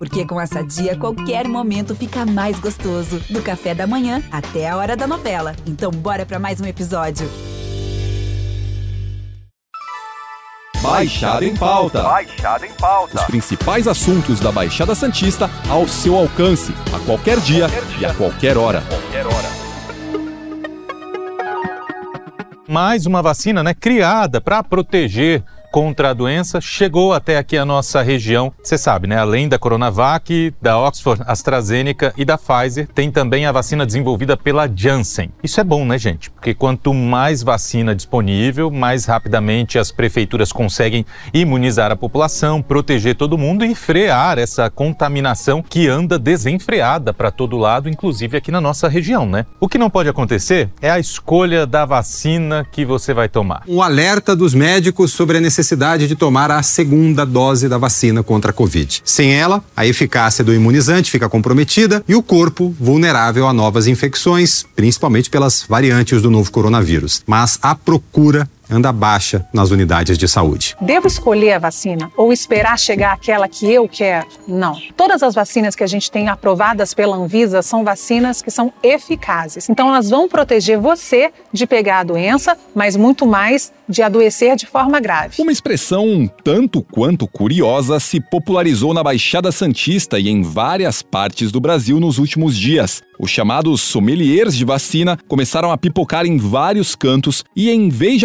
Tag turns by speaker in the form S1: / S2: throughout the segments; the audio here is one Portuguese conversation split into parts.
S1: Porque com essa dia, qualquer momento fica mais gostoso. Do café da manhã até a hora da novela. Então, bora para mais um episódio.
S2: Baixada em Pauta.
S3: Baixada em Pauta.
S2: Os principais assuntos da Baixada Santista ao seu alcance, a qualquer dia, qualquer dia. e a qualquer hora.
S3: Qualquer hora.
S4: Mais uma vacina, né, criada para proteger contra a doença chegou até aqui a nossa região. Você sabe, né? Além da Coronavac, da Oxford AstraZeneca e da Pfizer, tem também a vacina desenvolvida pela Janssen. Isso é bom, né, gente? Porque quanto mais vacina disponível, mais rapidamente as prefeituras conseguem imunizar a população, proteger todo mundo e frear essa contaminação que anda desenfreada para todo lado, inclusive aqui na nossa região, né? O que não pode acontecer é a escolha da vacina que você vai tomar.
S5: Um alerta dos médicos sobre a necessidade necessidade de tomar a segunda dose da vacina contra a Covid. Sem ela, a eficácia do imunizante fica comprometida e o corpo vulnerável a novas infecções, principalmente pelas variantes do novo coronavírus. Mas a procura anda baixa nas unidades de saúde.
S6: Devo escolher a vacina ou esperar chegar aquela que eu quero? Não. Todas as vacinas que a gente tem aprovadas pela Anvisa são vacinas que são eficazes. Então elas vão proteger você de pegar a doença, mas muito mais de adoecer de forma grave.
S2: Uma expressão um tanto quanto curiosa se popularizou na Baixada Santista e em várias partes do Brasil nos últimos dias. Os chamados sommeliers de vacina começaram a pipocar em vários cantos e, em vez de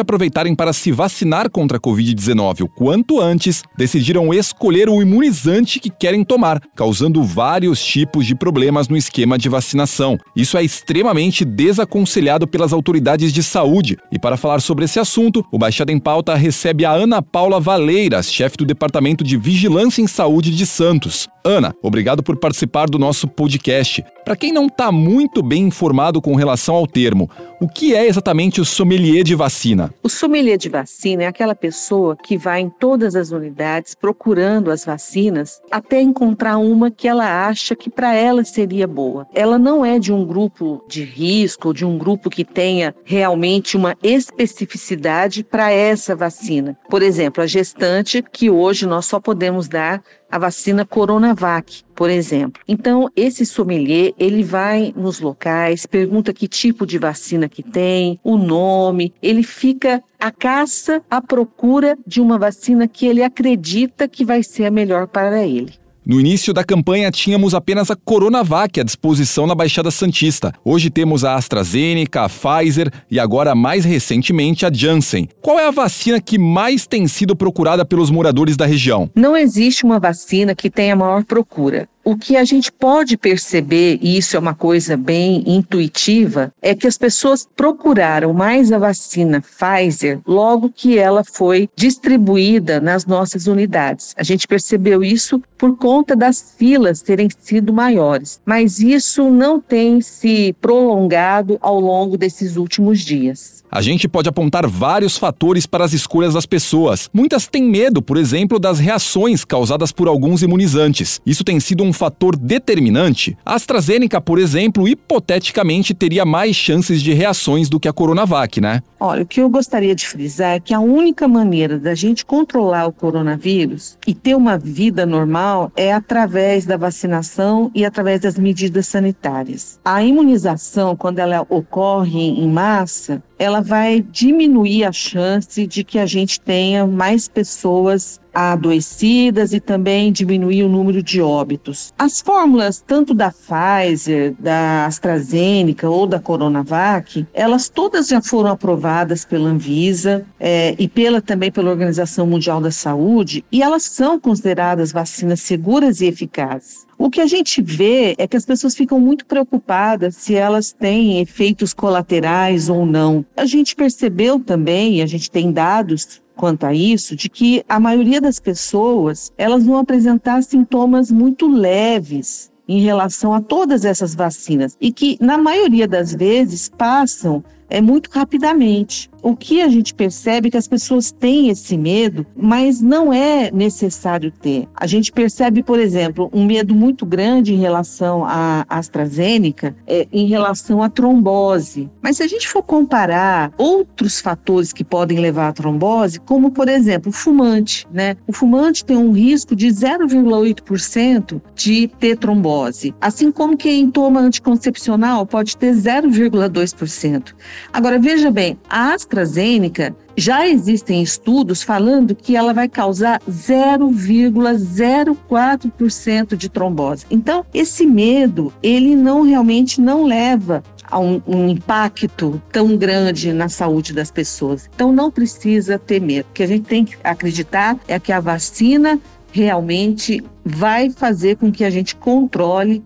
S2: para se vacinar contra a Covid-19 o quanto antes, decidiram escolher o imunizante que querem tomar, causando vários tipos de problemas no esquema de vacinação. Isso é extremamente desaconselhado pelas autoridades de saúde. E para falar sobre esse assunto, o Baixada em Pauta recebe a Ana Paula Valeiras, chefe do Departamento de Vigilância em Saúde de Santos. Ana, obrigado por participar do nosso podcast. Para quem não está muito bem informado com relação ao termo, o que é exatamente o sommelier de vacina?
S7: O sommelier de vacina é aquela pessoa que vai em todas as unidades procurando as vacinas até encontrar uma que ela acha que para ela seria boa. Ela não é de um grupo de risco, de um grupo que tenha realmente uma especificidade para essa vacina. Por exemplo, a gestante, que hoje nós só podemos dar a vacina Coronavac, por exemplo. Então, esse sommelier, ele vai nos locais, pergunta que tipo de vacina que tem, o nome, ele fica a caça, à procura de uma vacina que ele acredita que vai ser a melhor para ele.
S2: No início da campanha, tínhamos apenas a Coronavac à disposição na Baixada Santista. Hoje temos a AstraZeneca, a Pfizer e agora, mais recentemente, a Janssen. Qual é a vacina que mais tem sido procurada pelos moradores da região?
S7: Não existe uma vacina que tenha maior procura. O que a gente pode perceber, e isso é uma coisa bem intuitiva, é que as pessoas procuraram mais a vacina Pfizer logo que ela foi distribuída nas nossas unidades. A gente percebeu isso por conta das filas terem sido maiores, mas isso não tem se prolongado ao longo desses últimos dias.
S2: A gente pode apontar vários fatores para as escolhas das pessoas. Muitas têm medo, por exemplo, das reações causadas por alguns imunizantes. Isso tem sido um fator determinante. A AstraZeneca, por exemplo, hipoteticamente teria mais chances de reações do que a Coronavac, né?
S7: Olha, o que eu gostaria de frisar é que a única maneira da gente controlar o coronavírus e ter uma vida normal é através da vacinação e através das medidas sanitárias. A imunização, quando ela ocorre em massa, ela vai diminuir a chance de que a gente tenha mais pessoas adoecidas e também diminuir o número de óbitos. As fórmulas, tanto da Pfizer, da AstraZeneca ou da Coronavac, elas todas já foram aprovadas pela Anvisa é, e pela, também pela Organização Mundial da Saúde e elas são consideradas vacinas seguras e eficazes. O que a gente vê é que as pessoas ficam muito preocupadas se elas têm efeitos colaterais ou não. A gente percebeu também, a gente tem dados quanto a isso, de que a maioria das pessoas, elas vão apresentar sintomas muito leves em relação a todas essas vacinas e que na maioria das vezes passam é muito rapidamente. O que a gente percebe é que as pessoas têm esse medo, mas não é necessário ter. A gente percebe, por exemplo, um medo muito grande em relação à AstraZeneca, é, em relação à trombose. Mas se a gente for comparar outros fatores que podem levar à trombose, como por exemplo, o fumante, né? O fumante tem um risco de 0,8% de ter trombose, assim como quem toma anticoncepcional pode ter 0,2%. Agora veja bem, a AstraZeneca já existem estudos falando que ela vai causar 0,04% de trombose. Então, esse medo, ele não realmente não leva a um, um, impacto tão grande na saúde das pessoas. Então, não precisa ter medo. O que a gente tem que acreditar é que a vacina realmente vai fazer com que a gente controle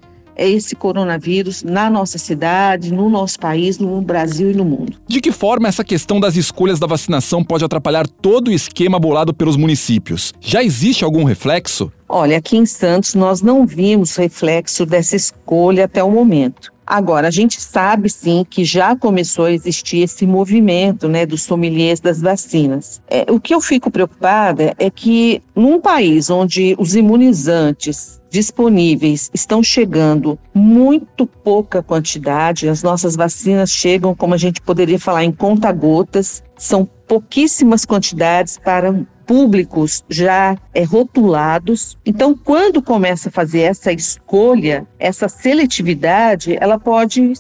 S7: esse coronavírus na nossa cidade, no nosso país, no Brasil e no mundo.
S2: De que forma essa questão das escolhas da vacinação pode atrapalhar todo o esquema bolado pelos municípios? Já existe algum reflexo?
S7: Olha, aqui em Santos nós não vimos reflexo dessa escolha até o momento. Agora, a gente sabe sim que já começou a existir esse movimento né, dos sommeliers das vacinas. É, o que eu fico preocupada é que num país onde os imunizantes disponíveis estão chegando muito pouca quantidade, as nossas vacinas chegam, como a gente poderia falar, em conta-gotas, são pouquíssimas quantidades para públicos já é, rotulados. Então, quando começa a fazer essa escolha, essa seletividade, ela pode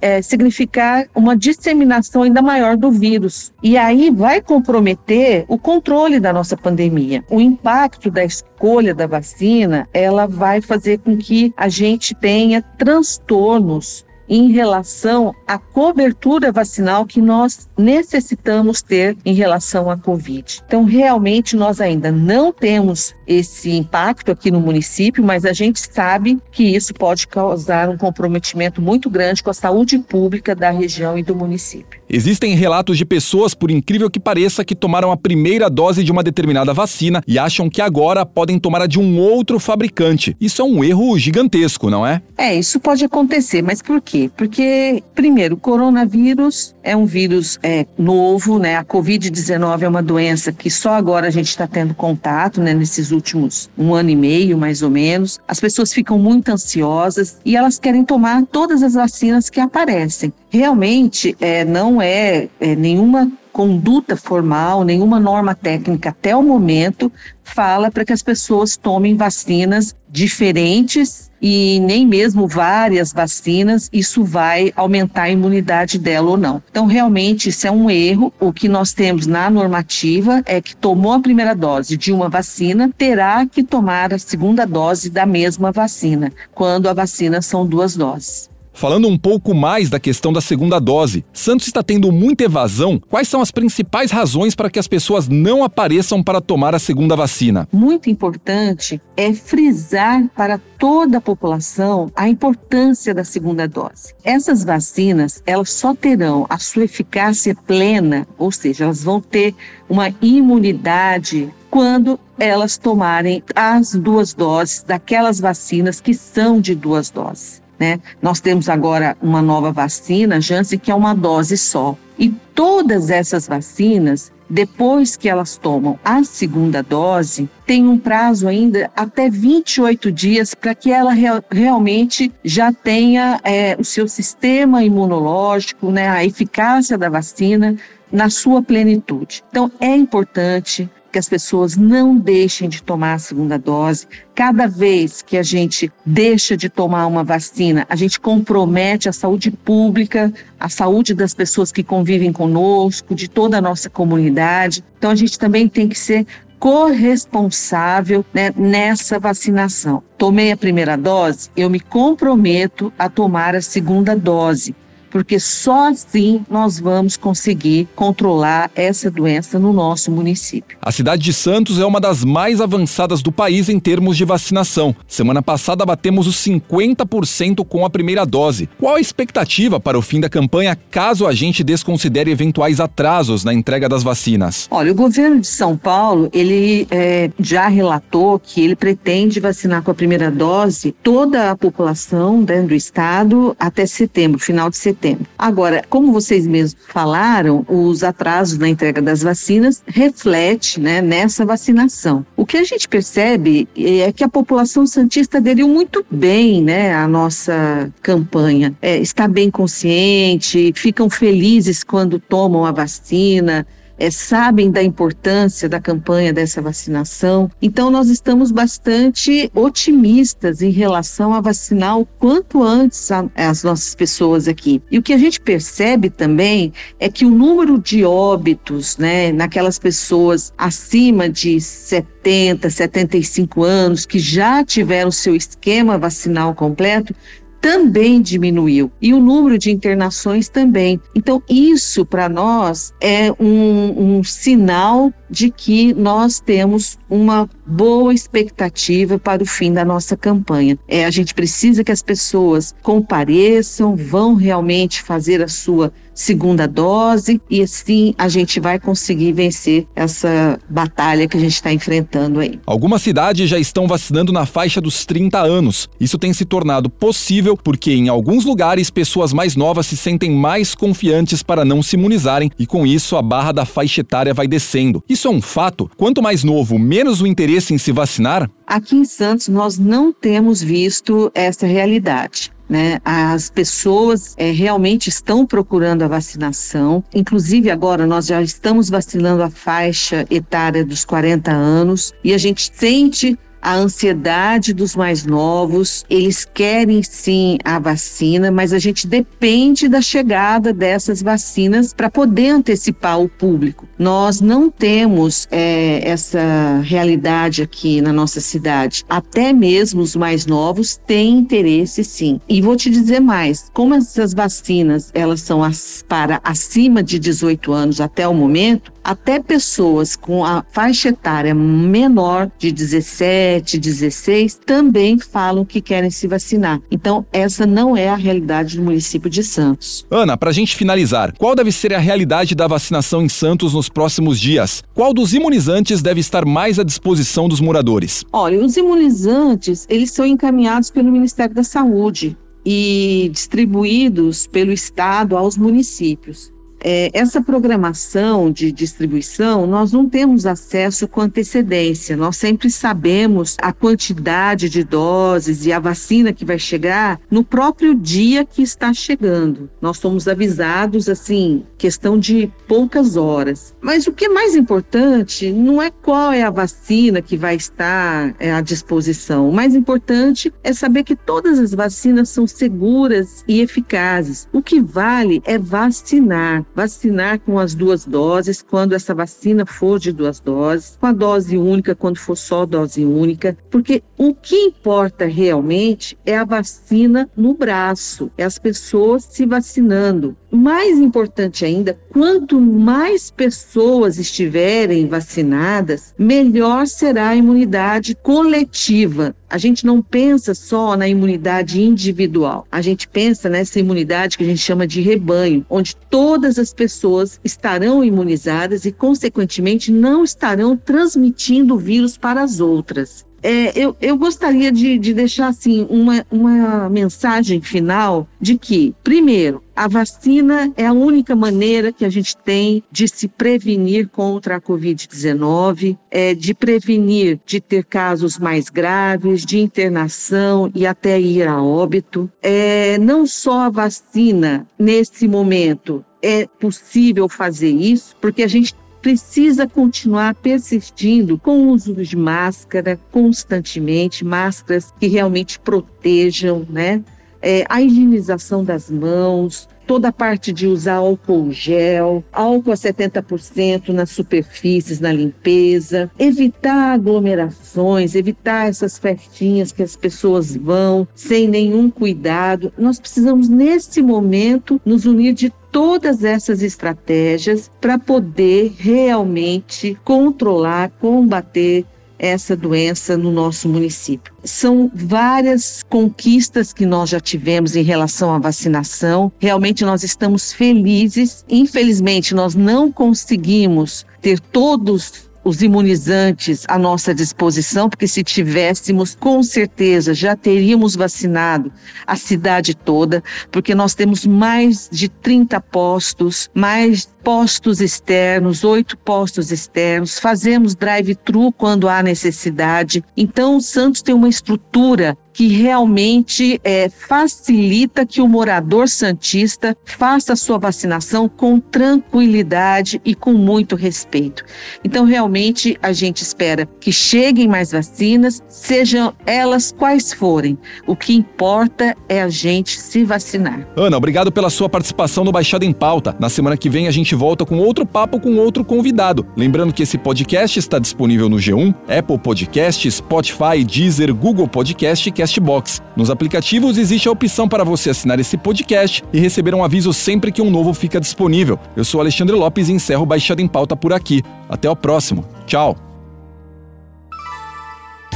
S7: é, significar uma disseminação ainda maior do vírus. E aí vai comprometer o controle da nossa pandemia. O impacto da escolha da vacina, ela vai fazer com que a gente tenha transtornos em relação à cobertura vacinal que nós necessitamos ter em relação à Covid. Então, realmente, nós ainda não temos esse impacto aqui no município, mas a gente sabe que isso pode causar um comprometimento muito grande com a saúde pública da região e do município.
S2: Existem relatos de pessoas, por incrível que pareça, que tomaram a primeira dose de uma determinada vacina e acham que agora podem tomar a de um outro fabricante. Isso é um erro gigantesco, não é?
S7: É, isso pode acontecer, mas por quê? Porque, primeiro, o coronavírus é um vírus é, novo, né? A Covid-19 é uma doença que só agora a gente está tendo contato, né? Nesses últimos um ano e meio, mais ou menos. As pessoas ficam muito ansiosas e elas querem tomar todas as vacinas que aparecem. Realmente, é, não é, é nenhuma conduta formal, nenhuma norma técnica até o momento fala para que as pessoas tomem vacinas diferentes e nem mesmo várias vacinas, isso vai aumentar a imunidade dela ou não. Então, realmente, isso é um erro. O que nós temos na normativa é que tomou a primeira dose de uma vacina, terá que tomar a segunda dose da mesma vacina, quando a vacina são duas doses.
S2: Falando um pouco mais da questão da segunda dose, Santos está tendo muita evasão. Quais são as principais razões para que as pessoas não apareçam para tomar a segunda vacina?
S7: Muito importante é frisar para toda a população a importância da segunda dose. Essas vacinas, elas só terão a sua eficácia plena, ou seja, elas vão ter uma imunidade quando elas tomarem as duas doses daquelas vacinas que são de duas doses. Né? Nós temos agora uma nova vacina, Janssen, que é uma dose só. E todas essas vacinas, depois que elas tomam a segunda dose, tem um prazo ainda até 28 dias para que ela real, realmente já tenha é, o seu sistema imunológico, né, a eficácia da vacina na sua plenitude. Então, é importante que as pessoas não deixem de tomar a segunda dose. Cada vez que a gente deixa de tomar uma vacina, a gente compromete a saúde pública, a saúde das pessoas que convivem conosco, de toda a nossa comunidade. Então a gente também tem que ser corresponsável né, nessa vacinação. Tomei a primeira dose, eu me comprometo a tomar a segunda dose porque só assim nós vamos conseguir controlar essa doença no nosso município.
S2: A cidade de Santos é uma das mais avançadas do país em termos de vacinação. Semana passada batemos os 50% com a primeira dose. Qual a expectativa para o fim da campanha caso a gente desconsidere eventuais atrasos na entrega das vacinas?
S7: Olha, o governo de São Paulo ele é, já relatou que ele pretende vacinar com a primeira dose toda a população dentro do estado até setembro, final de setembro tempo. Agora, como vocês mesmos falaram, os atrasos na entrega das vacinas reflete né, nessa vacinação. O que a gente percebe é que a população santista aderiu muito bem né, à nossa campanha. É, está bem consciente, ficam felizes quando tomam a vacina, é, sabem da importância da campanha dessa vacinação. Então, nós estamos bastante otimistas em relação a vacinar o quanto antes a, as nossas pessoas aqui. E o que a gente percebe também é que o número de óbitos, né, naquelas pessoas acima de 70, 75 anos que já tiveram seu esquema vacinal completo, também diminuiu e o número de internações também. Então, isso para nós é um, um sinal de que nós temos uma boa expectativa para o fim da nossa campanha. É, a gente precisa que as pessoas compareçam, vão realmente fazer a sua segunda dose e assim a gente vai conseguir vencer essa batalha que a gente está enfrentando aí.
S2: Algumas cidades já estão vacinando na faixa dos 30 anos. Isso tem se tornado possível porque em alguns lugares pessoas mais novas se sentem mais confiantes para não se imunizarem e com isso a barra da faixa etária vai descendo. Isso é um fato. Quanto mais novo, menos o interesse em se vacinar?
S7: Aqui em Santos nós não temos visto essa realidade. Né? As pessoas é, realmente estão procurando a vacinação. Inclusive, agora nós já estamos vacinando a faixa etária dos 40 anos e a gente sente a ansiedade dos mais novos, eles querem sim a vacina, mas a gente depende da chegada dessas vacinas para poder antecipar o público. Nós não temos é, essa realidade aqui na nossa cidade. Até mesmo os mais novos têm interesse sim. E vou te dizer mais, como essas vacinas elas são as, para acima de 18 anos até o momento, até pessoas com a faixa etária menor de 17, 16 também falam que querem se vacinar. Então, essa não é a realidade do município de Santos.
S2: Ana, para a gente finalizar, qual deve ser a realidade da vacinação em Santos nos próximos dias? Qual dos imunizantes deve estar mais à disposição dos moradores?
S7: Olha, os imunizantes, eles são encaminhados pelo Ministério da Saúde e distribuídos pelo Estado aos municípios é, essa programação de distribuição, nós não temos acesso com antecedência. Nós sempre sabemos a quantidade de doses e a vacina que vai chegar no próprio dia que está chegando. Nós somos avisados, assim, questão de poucas horas. Mas o que é mais importante não é qual é a vacina que vai estar é, à disposição. O mais importante é saber que todas as vacinas são seguras e eficazes. O que vale é vacinar vacinar com as duas doses, quando essa vacina for de duas doses, com a dose única, quando for só dose única, porque o que importa realmente é a vacina no braço, é as pessoas se vacinando. Mais importante ainda, quanto mais pessoas estiverem vacinadas, melhor será a imunidade coletiva. A gente não pensa só na imunidade individual, a gente pensa nessa imunidade que a gente chama de rebanho, onde todas as pessoas estarão imunizadas e, consequentemente, não estarão transmitindo o vírus para as outras. É, eu, eu, gostaria de, de, deixar assim uma, uma mensagem final de que, primeiro, a vacina é a única maneira que a gente tem de se prevenir contra a Covid-19, é, de prevenir de ter casos mais graves, de internação e até ir a óbito. É, não só a vacina, nesse momento, é possível fazer isso, porque a gente precisa continuar persistindo com o uso de máscara constantemente, máscaras que realmente protejam, né? É, a higienização das mãos, toda a parte de usar álcool gel, álcool a 70% nas superfícies, na limpeza, evitar aglomerações, evitar essas festinhas que as pessoas vão sem nenhum cuidado. Nós precisamos, nesse momento, nos unir de todas essas estratégias para poder realmente controlar, combater essa doença no nosso município. São várias conquistas que nós já tivemos em relação à vacinação. Realmente nós estamos felizes. Infelizmente, nós não conseguimos ter todos os imunizantes à nossa disposição, porque se tivéssemos, com certeza já teríamos vacinado a cidade toda, porque nós temos mais de 30 postos, mais postos externos, oito postos externos, fazemos drive-thru quando há necessidade. Então, o Santos tem uma estrutura que realmente é, facilita que o morador santista faça a sua vacinação com tranquilidade e com muito respeito. Então, realmente, a gente espera que cheguem mais vacinas, sejam elas quais forem. O que importa é a gente se vacinar.
S2: Ana, obrigado pela sua participação no Baixada em Pauta. Na semana que vem a gente volta com outro papo com outro convidado. Lembrando que esse podcast está disponível no G1, Apple Podcast, Spotify, Deezer, Google Podcast e Castbox. Nos aplicativos existe a opção para você assinar esse podcast e receber um aviso sempre que um novo fica disponível. Eu sou Alexandre Lopes e encerro Baixada em Pauta por aqui. Até o próximo. Tchau.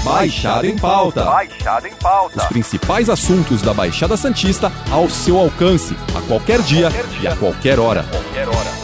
S2: Baixada em Pauta.
S3: Baixada em Pauta.
S2: Os principais assuntos da Baixada Santista ao seu alcance, a qualquer dia,
S3: Qualquer dia.
S2: e a qualquer hora.
S3: Qualquer hora.